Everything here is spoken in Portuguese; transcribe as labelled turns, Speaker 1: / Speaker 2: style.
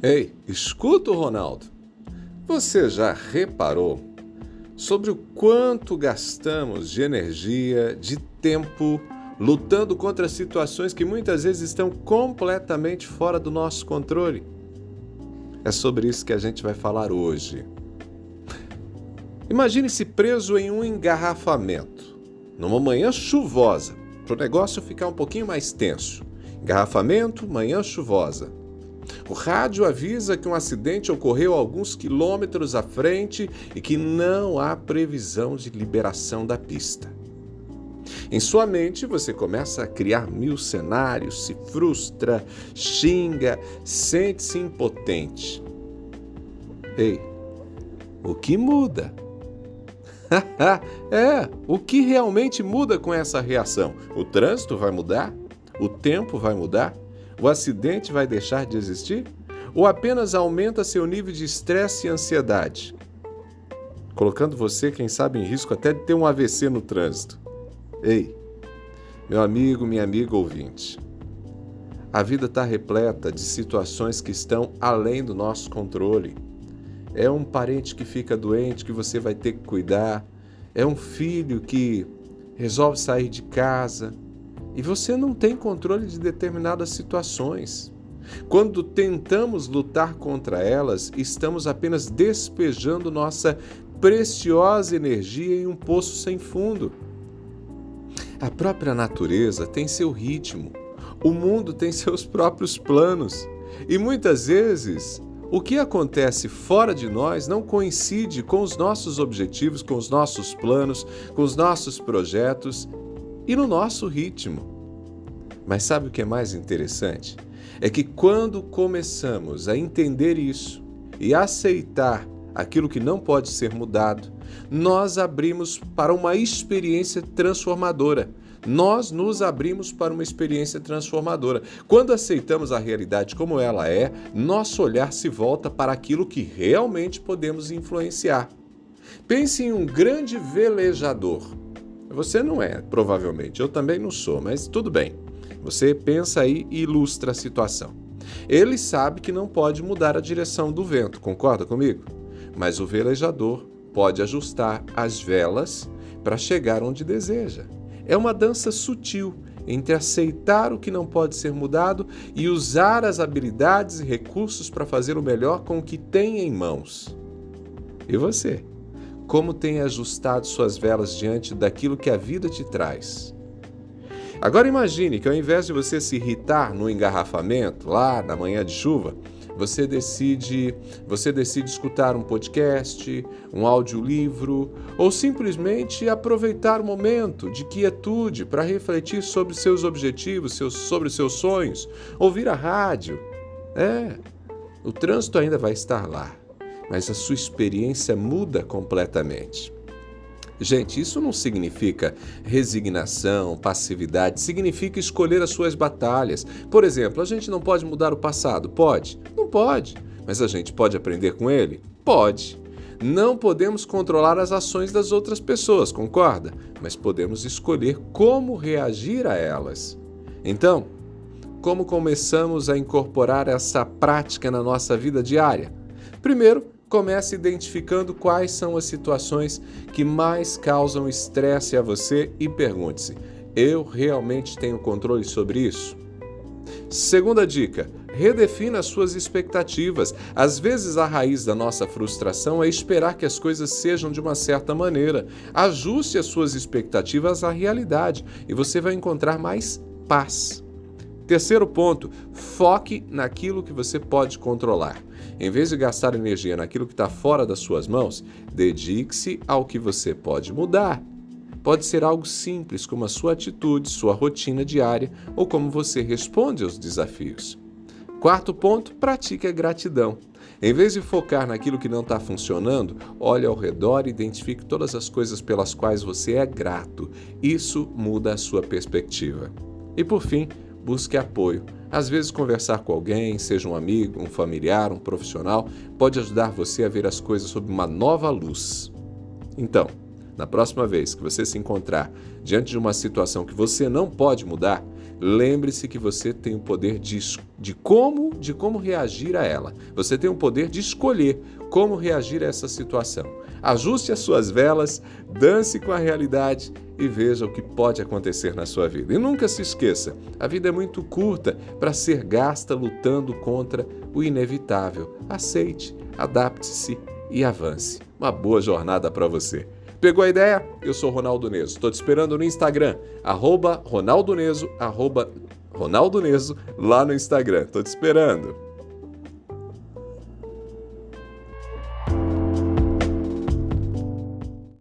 Speaker 1: Ei, escuta o Ronaldo. Você já reparou sobre o quanto gastamos de energia, de tempo, lutando contra situações que muitas vezes estão completamente fora do nosso controle? É sobre isso que a gente vai falar hoje. Imagine-se preso em um engarrafamento, numa manhã chuvosa, para o negócio ficar um pouquinho mais tenso. Engarrafamento, manhã chuvosa. O rádio avisa que um acidente ocorreu alguns quilômetros à frente e que não há previsão de liberação da pista. Em sua mente, você começa a criar mil cenários, se frustra, xinga, sente-se impotente. Ei, o que muda? é, o que realmente muda com essa reação? O trânsito vai mudar? O tempo vai mudar? O acidente vai deixar de existir? Ou apenas aumenta seu nível de estresse e ansiedade? Colocando você, quem sabe, em risco até de ter um AVC no trânsito. Ei, meu amigo, minha amiga ouvinte, a vida está repleta de situações que estão além do nosso controle. É um parente que fica doente que você vai ter que cuidar. É um filho que resolve sair de casa e você não tem controle de determinadas situações. Quando tentamos lutar contra elas, estamos apenas despejando nossa preciosa energia em um poço sem fundo. A própria natureza tem seu ritmo, o mundo tem seus próprios planos e muitas vezes o que acontece fora de nós não coincide com os nossos objetivos, com os nossos planos, com os nossos projetos e no nosso ritmo. Mas sabe o que é mais interessante? É que quando começamos a entender isso e aceitar aquilo que não pode ser mudado, nós abrimos para uma experiência transformadora nós nos abrimos para uma experiência transformadora. Quando aceitamos a realidade como ela é, nosso olhar se volta para aquilo que realmente podemos influenciar. Pense em um grande velejador. Você não é, provavelmente, eu também não sou, mas tudo bem. Você pensa aí e ilustra a situação. Ele sabe que não pode mudar a direção do vento, concorda comigo? Mas o velejador pode ajustar as velas para chegar onde deseja. É uma dança sutil entre aceitar o que não pode ser mudado e usar as habilidades e recursos para fazer o melhor com o que tem em mãos. E você? Como tem ajustado suas velas diante daquilo que a vida te traz? Agora imagine que ao invés de você se irritar no engarrafamento, lá na manhã de chuva, você decide, você decide escutar um podcast, um audiolivro ou simplesmente aproveitar o momento de quietude para refletir sobre seus objetivos, seus, sobre seus sonhos, ouvir a rádio. É, o trânsito ainda vai estar lá, mas a sua experiência muda completamente. Gente, isso não significa resignação, passividade, significa escolher as suas batalhas. Por exemplo, a gente não pode mudar o passado? Pode? Não pode. Mas a gente pode aprender com ele? Pode. Não podemos controlar as ações das outras pessoas, concorda? Mas podemos escolher como reagir a elas. Então, como começamos a incorporar essa prática na nossa vida diária? Primeiro, Comece identificando quais são as situações que mais causam estresse a você e pergunte-se: eu realmente tenho controle sobre isso? Segunda dica: redefina suas expectativas. Às vezes, a raiz da nossa frustração é esperar que as coisas sejam de uma certa maneira. Ajuste as suas expectativas à realidade e você vai encontrar mais paz. Terceiro ponto: foque naquilo que você pode controlar. Em vez de gastar energia naquilo que está fora das suas mãos, dedique-se ao que você pode mudar. Pode ser algo simples, como a sua atitude, sua rotina diária ou como você responde aos desafios. Quarto ponto: pratique a gratidão. Em vez de focar naquilo que não está funcionando, olhe ao redor e identifique todas as coisas pelas quais você é grato. Isso muda a sua perspectiva. E por fim, busque apoio. Às vezes, conversar com alguém, seja um amigo, um familiar, um profissional, pode ajudar você a ver as coisas sob uma nova luz. Então, na próxima vez que você se encontrar diante de uma situação que você não pode mudar, lembre-se que você tem o poder de, de como de como reagir a ela. Você tem o poder de escolher como reagir a essa situação. Ajuste as suas velas, dance com a realidade e veja o que pode acontecer na sua vida. E nunca se esqueça: a vida é muito curta para ser gasta lutando contra o inevitável. Aceite, adapte-se e avance. Uma boa jornada para você. Pegou a ideia? Eu sou Ronaldo Neso. Estou te esperando no Instagram, arroba Ronaldo Neso, arroba Ronaldo Neso, lá no Instagram. Estou te esperando.